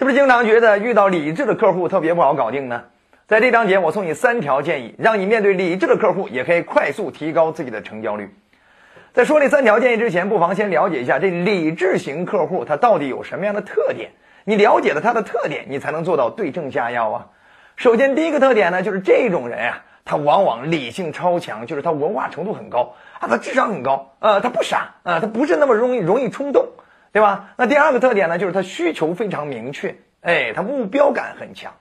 是不是经常觉得遇到理智的客户特别不好搞定呢？在这章节，我送你三条建议，让你面对理智的客户也可以快速提高自己的成交率。在说这三条建议之前，不妨先了解一下这理智型客户他到底有什么样的特点。你了解了他的特点，你才能做到对症下药啊。首先，第一个特点呢，就是这种人啊，他往往理性超强，就是他文化程度很高啊，他智商很高，呃，他不傻啊，他不是那么容易容易冲动，对吧？那第二个特点呢，就是他需求非常明确，哎，他目标感很强。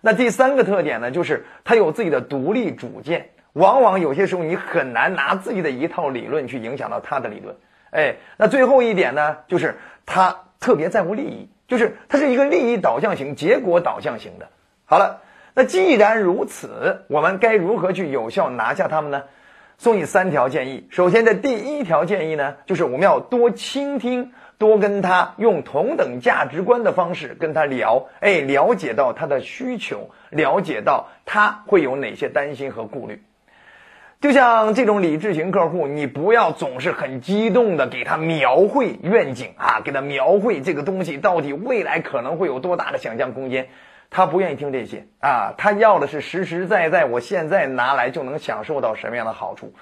那第三个特点呢，就是他有自己的独立主见。往往有些时候你很难拿自己的一套理论去影响到他的理论，哎，那最后一点呢，就是他特别在乎利益，就是他是一个利益导向型、结果导向型的。好了，那既然如此，我们该如何去有效拿下他们呢？送你三条建议。首先，的第一条建议呢，就是我们要多倾听，多跟他用同等价值观的方式跟他聊，哎，了解到他的需求，了解到他会有哪些担心和顾虑。就像这种理智型客户，你不要总是很激动的给他描绘愿景啊，给他描绘这个东西到底未来可能会有多大的想象空间，他不愿意听这些啊，他要的是实实在在，我现在拿来就能享受到什么样的好处，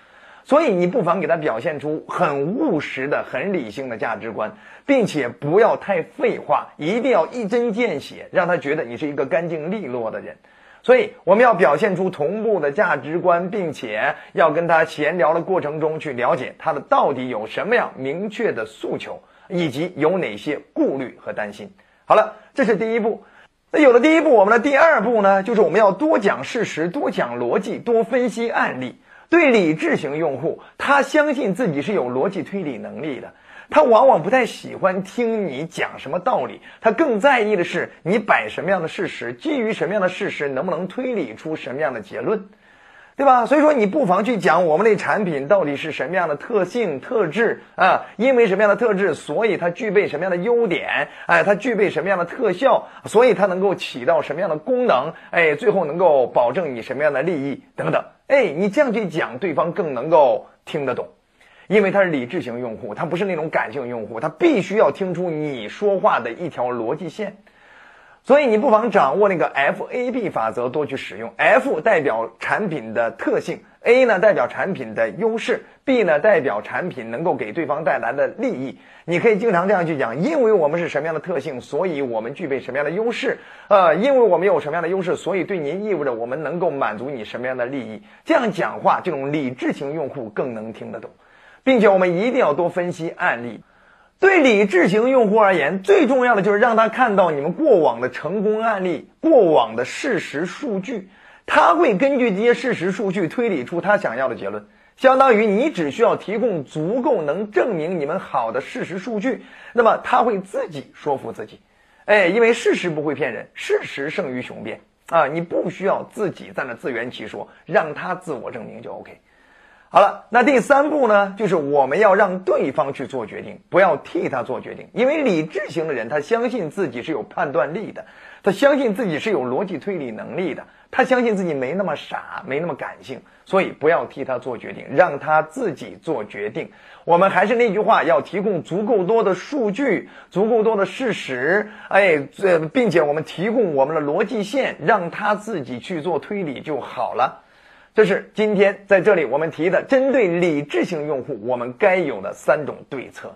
所以你不妨给他表现出很务实的、很理性的价值观，并且不要太废话，一定要一针见血，让他觉得你是一个干净利落的人。所以我们要表现出同步的价值观，并且要跟他闲聊的过程中去了解他的到底有什么样明确的诉求，以及有哪些顾虑和担心。好了，这是第一步。那有了第一步，我们的第二步呢，就是我们要多讲事实，多讲逻辑，多分析案例。对理智型用户，他相信自己是有逻辑推理能力的。他往往不太喜欢听你讲什么道理，他更在意的是你摆什么样的事实，基于什么样的事实，能不能推理出什么样的结论，对吧？所以说，你不妨去讲我们的产品到底是什么样的特性特质啊？因为什么样的特质，所以它具备什么样的优点？哎，它具备什么样的特效，所以它能够起到什么样的功能？哎，最后能够保证你什么样的利益等等？哎，你这样去讲，对方更能够听得懂。因为他是理智型用户，他不是那种感性用户，他必须要听出你说话的一条逻辑线，所以你不妨掌握那个 F A B 法则，多去使用。F 代表产品的特性，A 呢代表产品的优势，B 呢代表产品能够给对方带来的利益。你可以经常这样去讲，因为我们是什么样的特性，所以我们具备什么样的优势。呃，因为我们有什么样的优势，所以对您意味着我们能够满足你什么样的利益。这样讲话，这种理智型用户更能听得懂。并且我们一定要多分析案例。对理智型用户而言，最重要的就是让他看到你们过往的成功案例、过往的事实数据，他会根据这些事实数据推理出他想要的结论。相当于你只需要提供足够能证明你们好的事实数据，那么他会自己说服自己。哎，因为事实不会骗人，事实胜于雄辩啊！你不需要自己在那自圆其说，让他自我证明就 OK。好了，那第三步呢，就是我们要让对方去做决定，不要替他做决定。因为理智型的人，他相信自己是有判断力的，他相信自己是有逻辑推理能力的，他相信自己没那么傻，没那么感性。所以不要替他做决定，让他自己做决定。我们还是那句话，要提供足够多的数据，足够多的事实，哎，这并且我们提供我们的逻辑线，让他自己去做推理就好了。这是今天在这里我们提的针对理智型用户我们该有的三种对策。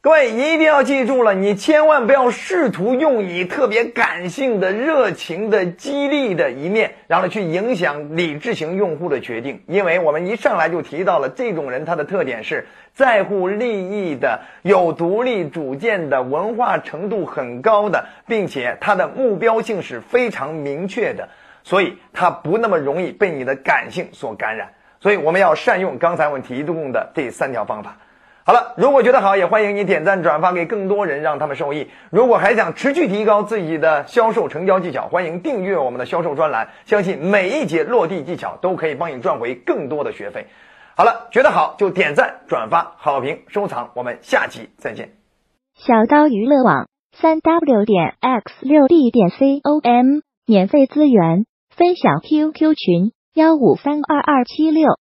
各位一定要记住了，你千万不要试图用你特别感性的、热情的、激励的一面，然后去影响理智型用户的决定。因为我们一上来就提到了这种人，他的特点是在乎利益的、有独立主见的、文化程度很高的，并且他的目标性是非常明确的。所以他不那么容易被你的感性所感染，所以我们要善用刚才我们提供的这三条方法。好了，如果觉得好，也欢迎你点赞转发给更多人，让他们受益。如果还想持续提高自己的销售成交技巧，欢迎订阅我们的销售专栏，相信每一节落地技巧都可以帮你赚回更多的学费。好了，觉得好就点赞转发好评收藏，我们下期再见。小刀娱乐网三 w 点 x 六 d 点 com 免费资源。分享 QQ 群：幺五三二二七六。